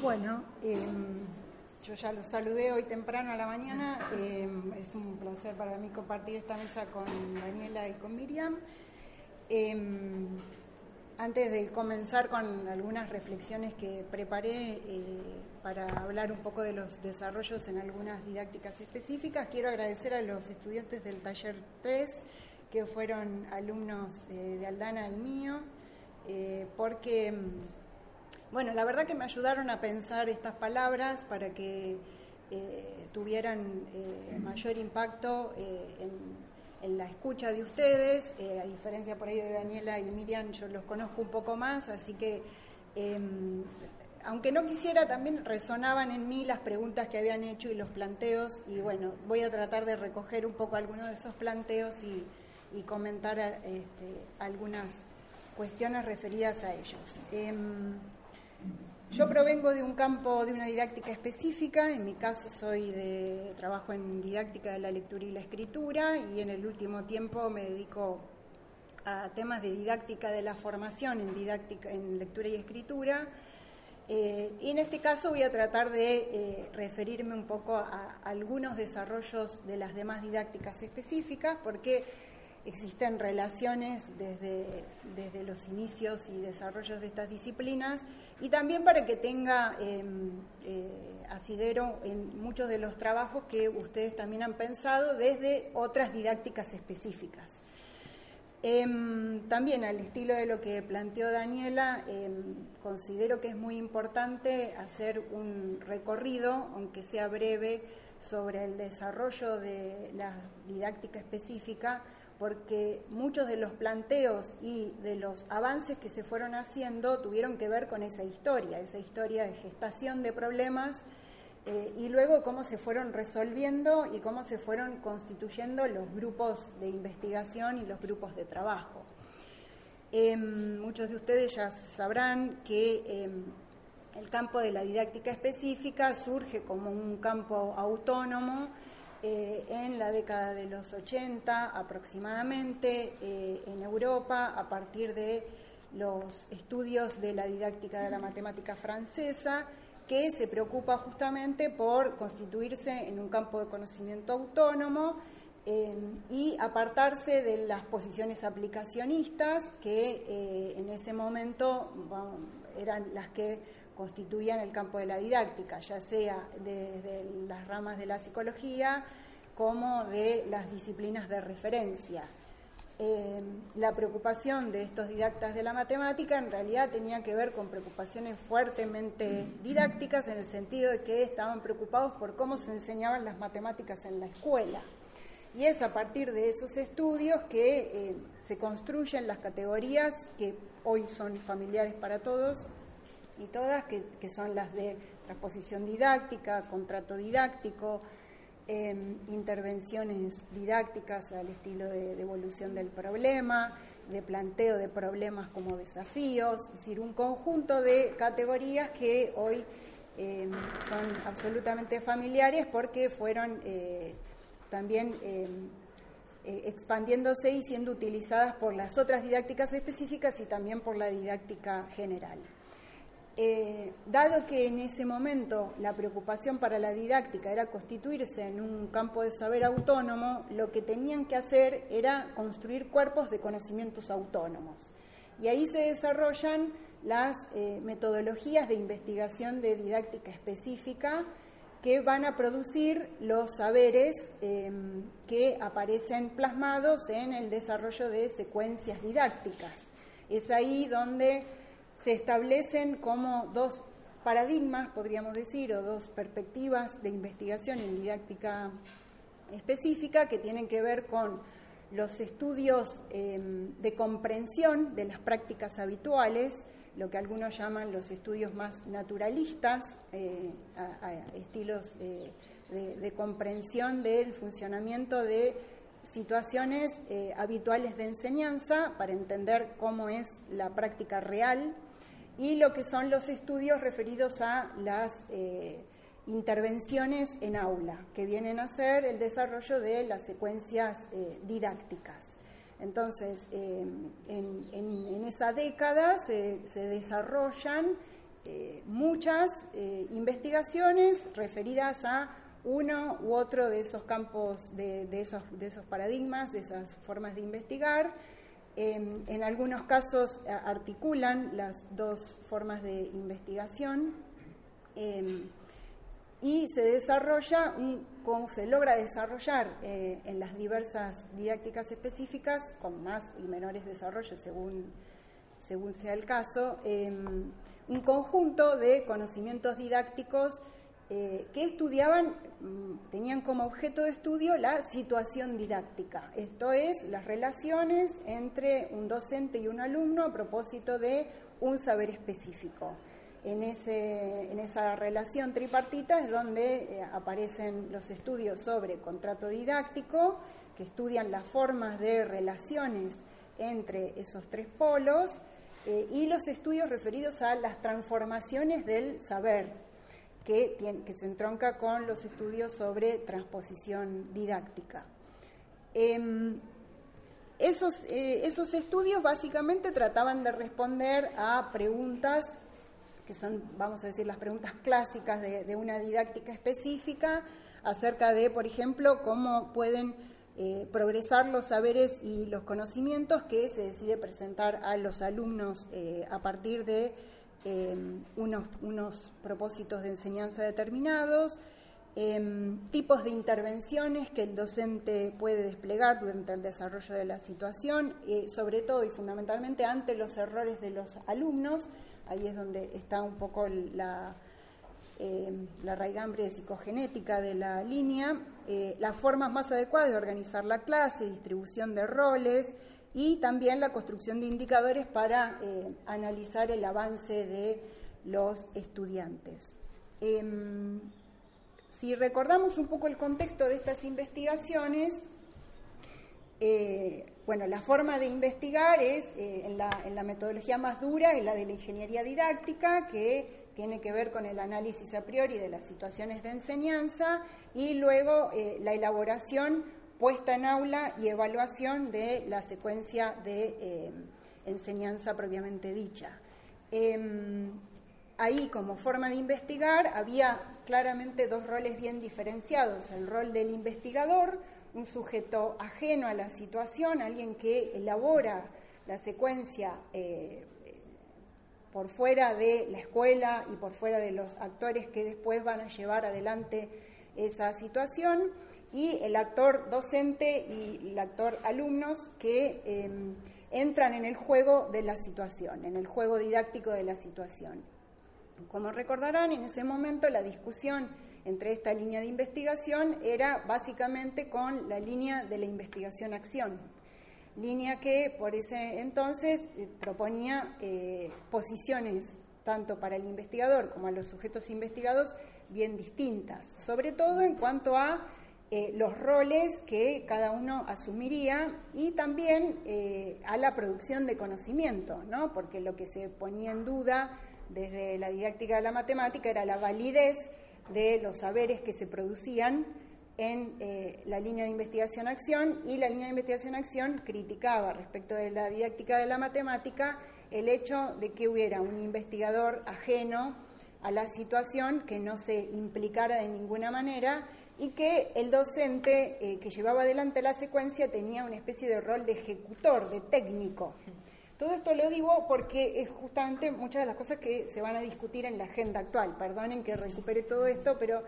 Bueno, em, yo ya los saludé hoy temprano a la mañana. Em, es un placer para mí compartir esta mesa con Daniela y con Miriam. Em, antes de comenzar con algunas reflexiones que preparé eh, para hablar un poco de los desarrollos en algunas didácticas específicas, quiero agradecer a los estudiantes del taller 3 que fueron alumnos eh, de Aldana y mío, eh, porque bueno, la verdad que me ayudaron a pensar estas palabras para que eh, tuvieran eh, mayor impacto eh, en, la escucha de ustedes. a diferencia por ahí de Daniela y Miriam, yo los conozco un poco más, así que em, aunque no quisiera, también resonaban en mí las preguntas que habían hecho y los planteos. Y bueno, voy a tratar de recoger un poco algunos de esos planteos y, comentar este, algunas cuestiones referidas a ellos. Yo provengo de un campo de una didáctica específica, en mi caso soy de trabajo en didáctica de la lectura y la escritura y en el último tiempo me dedico a temas de didáctica de la formación en didáctica en lectura y escritura. Eh, y en este caso voy a tratar de eh, referirme un poco a algunos desarrollos de las demás didácticas específicas, porque existen relaciones desde, desde los inicios y desarrollos de estas disciplinas y también para que tenga em, eh, asidero en muchos de los trabajos que ustedes también han pensado desde otras didácticas específicas. Em, también al estilo de lo que planteó Daniela, em, considero que es muy importante hacer un recorrido, aunque sea breve, sobre el desarrollo de la didáctica específica porque muchos de los planteos y de los avances que se fueron haciendo tuvieron que ver con esa historia, esa historia de gestación de problemas eh, y luego cómo se fueron resolviendo y cómo se fueron constituyendo los grupos de investigación y los grupos de trabajo. Em, muchos de ustedes ya sabrán que em, el campo de la didáctica específica surge como un campo autónomo eh, en la década de los 80 aproximadamente eh, en Europa a partir de los estudios de la didáctica de la matemática francesa que se preocupa justamente por constituirse en un campo de conocimiento autónomo eh, y apartarse de las posiciones aplicacionistas que en ese momento eran las que constituían el campo de la didáctica, ya sea desde las ramas de la psicología como de las disciplinas de referencia. Eh, la preocupación de estos didactas de la matemática en realidad tenía que ver con preocupaciones fuertemente didácticas en el sentido de que estaban preocupados por cómo se enseñaban las matemáticas en la escuela. Y es a partir de esos estudios que eh, se construyen las categorías que hoy son familiares para todos, y todas, que, son las de transposición didáctica, contrato didáctico, em, intervenciones didácticas al estilo de devolución del problema, de planteo de problemas como desafíos, es decir, un conjunto de categorías que hoy em, son absolutamente familiares porque fueron eh, también em, eh, expandiéndose y siendo utilizadas por las otras didácticas específicas y también por la didáctica general. Eh, dado que en ese momento la preocupación para la didáctica era constituirse en un campo de saber autónomo, lo que tenían que hacer era construir cuerpos de conocimientos autónomos. Y ahí se desarrollan las eh, metodologías de investigación de didáctica específica que van a producir los saberes em, que aparecen plasmados en el desarrollo de secuencias didácticas. Es ahí donde se establecen como dos paradigmas, podríamos decir, o dos perspectivas de investigación en didáctica específica que tienen que ver con los estudios em, de comprensión de las prácticas habituales, lo que algunos llaman los estudios más naturalistas, eh, estilos de, comprensión del funcionamiento de situaciones eh, habituales de enseñanza para entender cómo es la práctica real y lo que son los estudios referidos a las eh, intervenciones en aula, que vienen a ser el desarrollo de las secuencias eh, didácticas. Entonces, eh, en, esa década se, desarrollan muchas investigaciones referidas a uno u otro de esos campos, de, esos, de esos paradigmas, de esas formas de investigar. En algunos casos articulan las dos formas de investigación em, y se desarrolla, se logra desarrollar eh, en las diversas didácticas específicas, con más y menores desarrollos según, según sea el caso, em, un conjunto de conocimientos didácticos eh, que estudiaban, mm, tenían como objeto de estudio la situación didáctica, esto es, las relaciones entre un docente y un alumno a propósito de un saber específico. En, ese, en esa relación tripartita es donde eh, aparecen los estudios sobre contrato didáctico, que estudian las formas de relaciones entre esos tres polos, eh, y los estudios referidos a las transformaciones del saber, que, se entronca con los estudios sobre transposición didáctica. Em, esos, eh, esos, estudios básicamente trataban de responder a preguntas que son, vamos a decir, las preguntas clásicas de, una didáctica específica acerca de, por ejemplo, cómo pueden eh, progresar los saberes y los conocimientos que se decide presentar a los alumnos eh, a partir de Em, unos, unos, propósitos de enseñanza determinados, em, tipos de intervenciones que el docente puede desplegar durante el desarrollo de la situación, eh, sobre todo y fundamentalmente ante los errores de los alumnos. Ahí es donde está un poco la, em, la raigambre psicogenética de la línea, eh, las formas más adecuadas de organizar la clase, distribución de roles, y también la construcción de indicadores para eh, analizar el avance de los estudiantes. Em, si recordamos un poco el contexto de estas investigaciones, eh, bueno, la forma de investigar es eh, en, la, metodología más dura, es la de la ingeniería didáctica, que tiene que ver con el análisis a priori de las situaciones de enseñanza y luego la elaboración puesta en aula y evaluación de la secuencia de eh, enseñanza propiamente dicha. Em, ahí, como forma de investigar, había claramente dos roles bien diferenciados. El rol del investigador, un sujeto ajeno a la situación, alguien que elabora la secuencia eh, por fuera de la escuela y por fuera de los actores que después van a llevar adelante esa situación y el actor docente y el actor alumnos que em, entran en el juego de la situación, en el juego didáctico de la situación. Como recordarán, en ese momento la discusión entre esta línea de investigación era básicamente con la línea de la investigación-acción, línea que por ese entonces eh, proponía eh, posiciones tanto para el investigador como a los sujetos investigados bien distintas, sobre todo en cuanto a eh, los roles que cada uno asumiría y también eh, a la producción de conocimiento, ¿no? porque lo que se ponía en duda desde la didáctica de la matemática era la validez de los saberes que se producían en eh, la línea de investigación-acción y la línea de investigación-acción criticaba respecto de la didáctica de la matemática el hecho de que hubiera un investigador ajeno a la situación que no se implicara de ninguna manera y que el docente eh, que llevaba adelante la secuencia tenía una especie de rol de ejecutor, de técnico. Todo esto lo digo porque es justamente muchas de las cosas que se van a discutir en la agenda actual. Perdonen que recupere todo esto, pero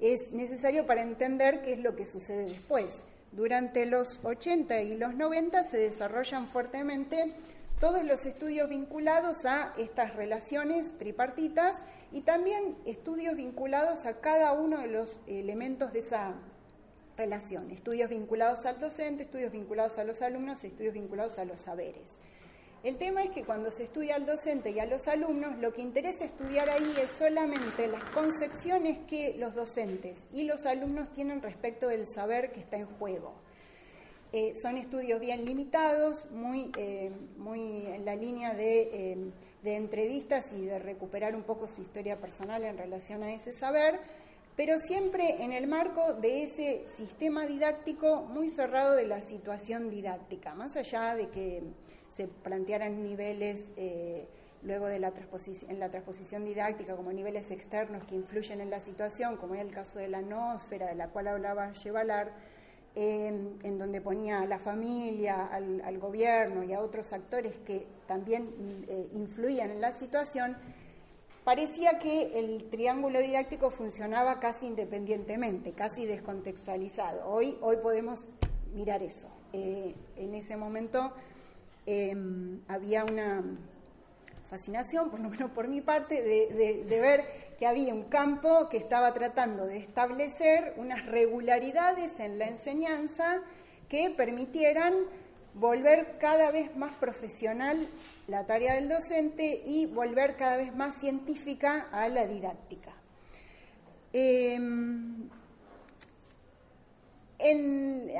es necesario para entender qué es lo que sucede después. Durante los 80 y los 90 se desarrollan fuertemente todos los estudios vinculados a estas relaciones tripartitas y también estudios vinculados a cada uno de los elementos de esa relación, estudios vinculados al docente, estudios vinculados a los alumnos, estudios vinculados a los saberes. El tema es que cuando se estudia al docente y a los alumnos, lo que interesa estudiar ahí es solamente las concepciones que los docentes y los alumnos tienen respecto del saber que está en juego. Eh, son estudios bien limitados, muy, eh, muy en la línea de, eh, de, entrevistas y de recuperar un poco su historia personal en relación a ese saber, pero siempre en el marco de ese sistema didáctico muy cerrado de la situación didáctica, más allá de que se plantearan niveles luego de la en la transposición didáctica como niveles externos que influyen en la situación, como es el caso de la noósfera, de la cual hablaba Chevalar, en donde ponía a la familia, al, gobierno y a otros actores que también eh, influían en la situación, parecía que el triángulo didáctico funcionaba casi independientemente, casi descontextualizado. Hoy, hoy podemos mirar eso. Eh, en ese momento em, había una fascinación, por lo menos por mi parte, de, ver que había un campo que estaba tratando de establecer unas regularidades en la enseñanza que permitieran volver cada vez más profesional la tarea del docente y volver cada vez más científica a la didáctica. Em,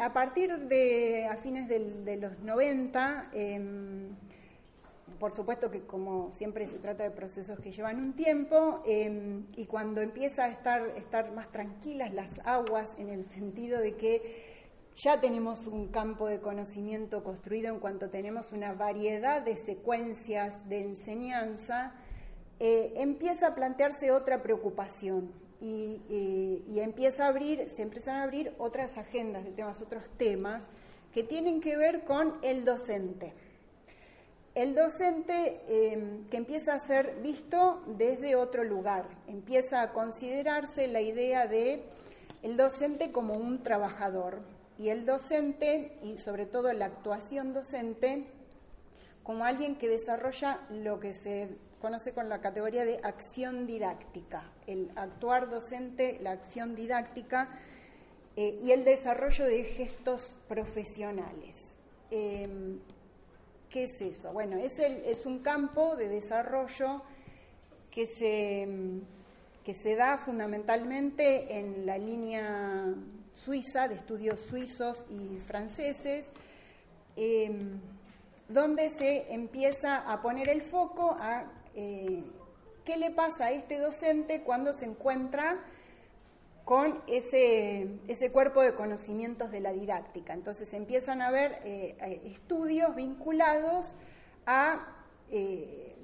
a partir de a fines de los 90, por supuesto que como siempre se trata de procesos que llevan un tiempo em, y cuando empieza a estar, estar más tranquilas las aguas en el sentido de que ya tenemos un campo de conocimiento construido en cuanto tenemos una variedad de secuencias de enseñanza, eh, empieza a plantearse otra preocupación y, y, empieza a abrir, se empiezan a abrir otras agendas de temas, otros temas que tienen que ver con el docente el docente em, que empieza a ser visto desde otro lugar, empieza a considerarse la idea de el docente como un trabajador y el docente y sobre todo la actuación docente como alguien que desarrolla lo que se conoce con la categoría de acción didáctica, el actuar docente, la acción didáctica eh, y el desarrollo de gestos profesionales. Em, ¿Qué es eso? Bueno, es, es un campo de desarrollo que se, que se da fundamentalmente en la línea suiza, de estudios suizos y franceses, em, donde se empieza a poner el foco a eh, qué le pasa a este docente cuando se encuentra con ese, ese, cuerpo de conocimientos de la didáctica. Entonces empiezan a haber eh, eh, estudios vinculados a eh,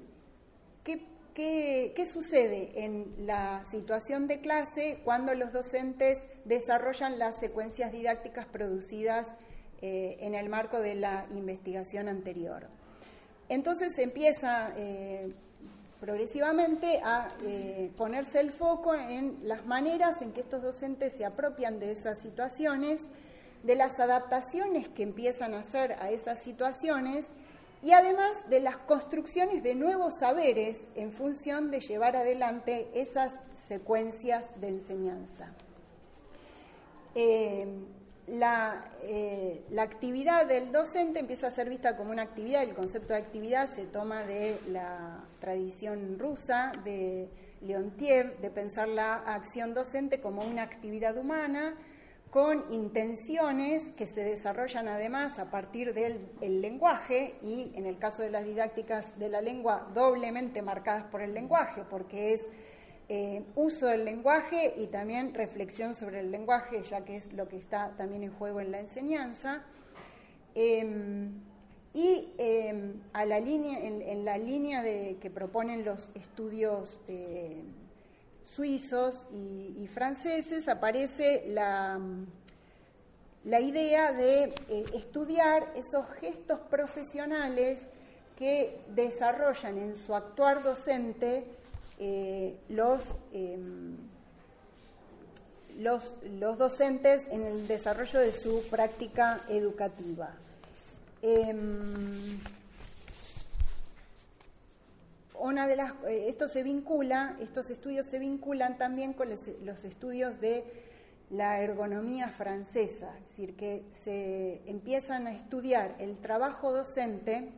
qué, qué, sucede en la situación de clase cuando los docentes desarrollan las secuencias didácticas producidas en el marco de la investigación anterior. Entonces empieza progresivamente a eh, ponerse el foco en las maneras en que estos docentes se apropian de esas situaciones, de las adaptaciones que empiezan a hacer a esas situaciones y además de las construcciones de nuevos saberes en función de llevar adelante esas secuencias de enseñanza. Eh, eh, la, actividad del docente empieza a ser vista como una actividad, el concepto de actividad se toma de la tradición rusa, de Leontiev, de pensar la acción docente como una actividad humana con intenciones que se desarrollan además a partir del lenguaje y en el caso de las didácticas de la lengua doblemente marcadas por el lenguaje, porque es eh, uso del lenguaje y también reflexión sobre el lenguaje, ya que es lo que está también en juego en la enseñanza. Em, y em, a la línea, en, la línea de, que proponen los estudios suizos y, franceses aparece la, la idea de eh, estudiar esos gestos profesionales que desarrollan en su actuar docente eh, los, em, los, los, docentes en el desarrollo de su práctica educativa. Em, una de las, eh, esto se vincula, estos estudios se vinculan también con los estudios de la ergonomía francesa, es decir, que se empiezan a estudiar el trabajo docente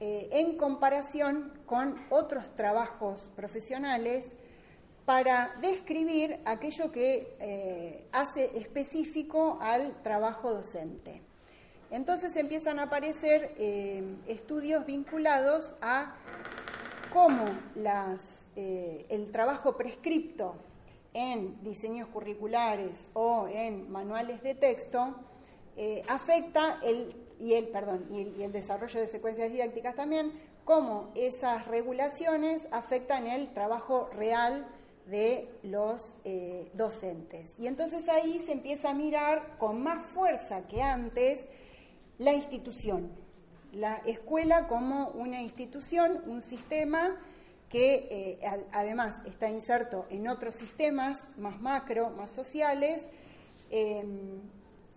eh, en comparación con otros trabajos profesionales para describir aquello que eh, hace específico al trabajo docente. Entonces empiezan a aparecer eh, estudios vinculados a cómo el trabajo prescripto en diseños curriculares o en manuales de texto afecta el y el, perdón, y el, desarrollo de secuencias didácticas también, cómo esas regulaciones afectan el trabajo real de los eh, docentes. Y entonces ahí se empieza a mirar con más fuerza que antes la institución, la escuela como una institución, un sistema que eh, además está inserto en otros sistemas más macro, más sociales, em,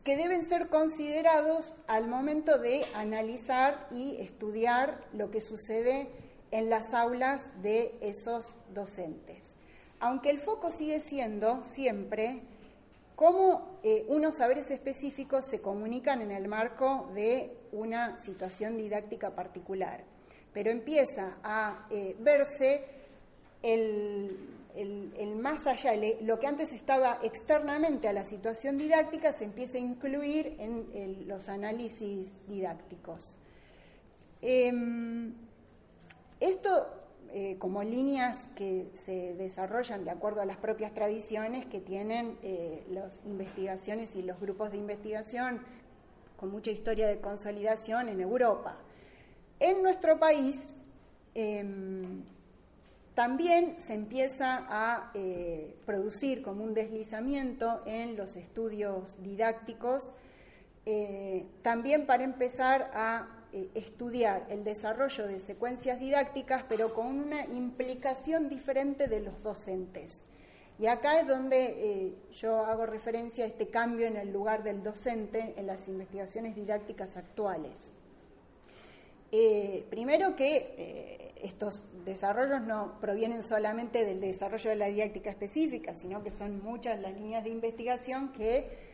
que deben ser considerados al momento de analizar y estudiar lo que sucede en las aulas de esos docentes aunque el foco sigue siendo siempre cómo eh, unos saberes específicos se comunican en el marco de una situación didáctica particular. Pero empieza a eh, verse el, más allá, lo que antes estaba externamente a la situación didáctica se empieza a incluir en, los análisis didácticos. Em, esto eh, como líneas que se desarrollan de acuerdo a las propias tradiciones que tienen eh, las investigaciones y los grupos de investigación con mucha historia de consolidación en Europa. En nuestro país em, también se empieza a eh, producir como un deslizamiento en los estudios didácticos, también para empezar a eh, estudiar el desarrollo de secuencias didácticas, pero con una implicación diferente de los docentes. Y acá es donde eh, yo hago referencia a este cambio en el lugar del docente en las investigaciones didácticas actuales. Eh, primero que estos desarrollos no provienen solamente del desarrollo de la didáctica específica, sino que son muchas las líneas de investigación que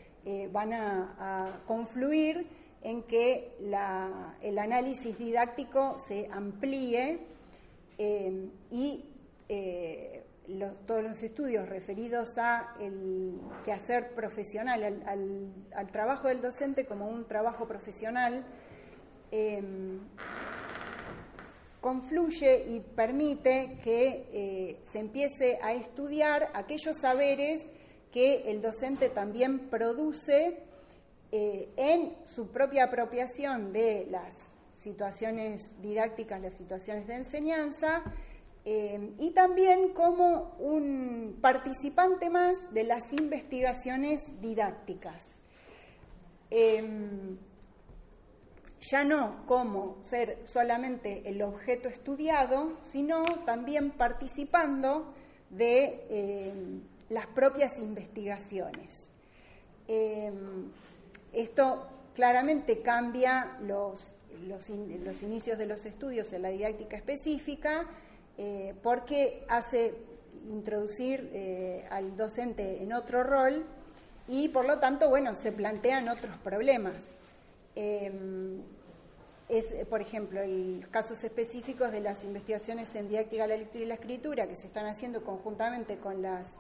van a confluir en que el análisis didáctico se amplíe eh, y eh, todos los estudios referidos a el quehacer profesional, al, trabajo del docente como un trabajo profesional, em, confluye y permite que eh, se empiece a estudiar aquellos saberes que el docente también produce eh, en su propia apropiación de las situaciones didácticas, las situaciones de enseñanza, eh, y también como un participante más de las investigaciones didácticas. Em, ya no como ser solamente el objeto estudiado, sino también participando de em, las propias investigaciones. Em, esto claramente cambia los, los, inicios de los estudios en la didáctica específica eh, porque hace introducir eh, al docente en otro rol y por lo tanto, bueno, se plantean otros problemas. Em, es, por ejemplo, los casos específicos de las investigaciones en didáctica de la lectura y la escritura que se están haciendo conjuntamente con las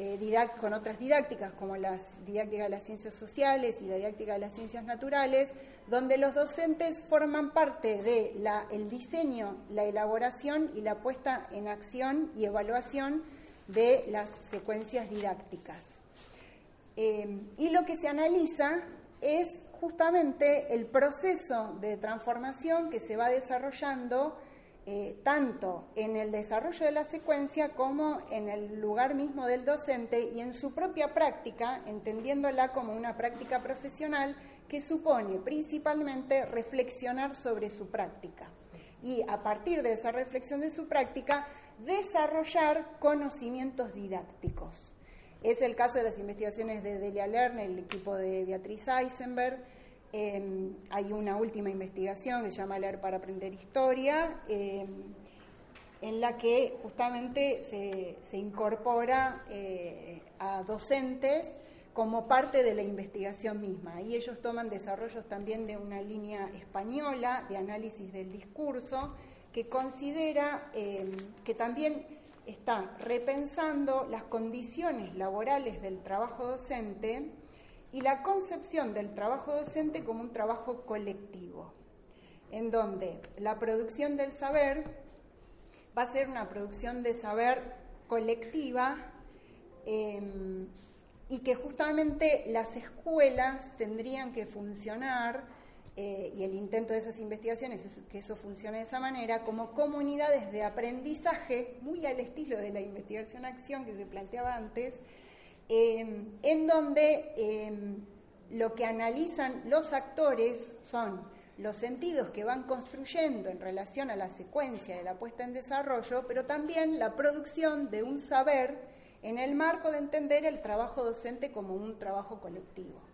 eh, con otras didácticas como las didácticas de las ciencias sociales y la didáctica de las ciencias naturales, donde los docentes forman parte del el diseño, la elaboración y la puesta en acción y evaluación de las secuencias didácticas. Eh, y lo que se analiza es justamente el proceso de transformación que se va desarrollando eh, tanto en el desarrollo de la secuencia como en el lugar mismo del docente y en su propia práctica, entendiéndola como una práctica profesional que supone principalmente reflexionar sobre su práctica y a partir de esa reflexión de su práctica desarrollar conocimientos didácticos. Es el caso de las investigaciones de Delia Lerner, el equipo de Beatriz Eisenberg, Em, hay una última investigación que se llama Leer para Aprender Historia, em, en la que justamente se, incorpora eh, a docentes como parte de la investigación misma. Y ellos toman desarrollos también de una línea española de análisis del discurso que considera em, que también está repensando las condiciones laborales del trabajo docente y la concepción del trabajo docente como un trabajo colectivo, en donde la producción del saber va a ser una producción de saber colectiva em, y que justamente las escuelas tendrían que funcionar eh, y el intento de esas investigaciones es que eso funcione de esa manera, como comunidades de aprendizaje, muy al estilo de la investigación-acción que se planteaba antes, en donde eh, lo que analizan los actores son los sentidos que van construyendo en relación a la secuencia de la puesta en desarrollo, pero también la producción de un saber en el marco de entender el trabajo docente como un trabajo colectivo.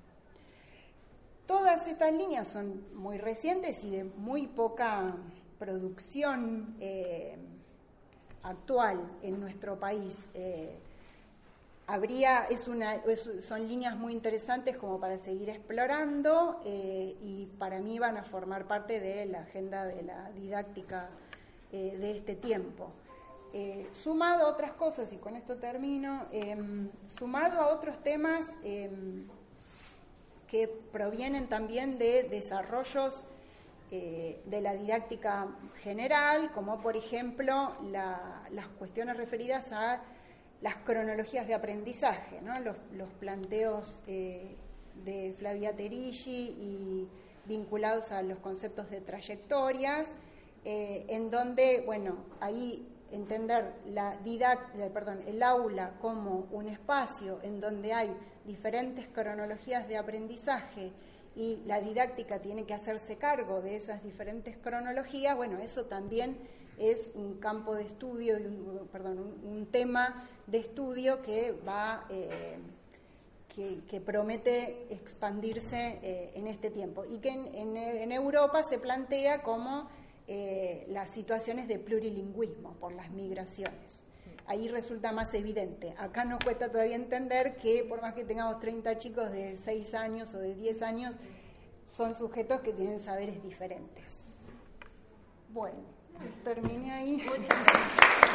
Todas estas líneas son muy recientes y de muy poca producción eh, actual en nuestro país. Eh, habría, es una, son líneas muy interesantes como para seguir explorando eh, y para mí van a formar parte de la agenda de la didáctica de este tiempo. sumado a otras cosas, y con esto termino, sumado a otros temas em, que provienen también de desarrollos eh, de la didáctica general, como por ejemplo las cuestiones referidas a las cronologías de aprendizaje, los, planteos eh, de Flavia Terigi y vinculados a los conceptos de trayectorias, eh, en donde, bueno, ahí entender el aula como un espacio en donde hay diferentes cronologías de aprendizaje y la didáctica tiene que hacerse cargo de esas diferentes cronologías, bueno, eso también es un campo de estudio, perdón, un, tema de estudio que va, eh, que, promete expandirse eh, en este tiempo. Y que en, Europa se plantea como eh, las situaciones de plurilingüismo por las migraciones ahí resulta más evidente. Acá nos cuesta todavía entender que por más que tengamos 30 chicos de 6 años o de 10 años, son sujetos que tienen saberes diferentes. Bueno, terminé ahí. Muchas gracias.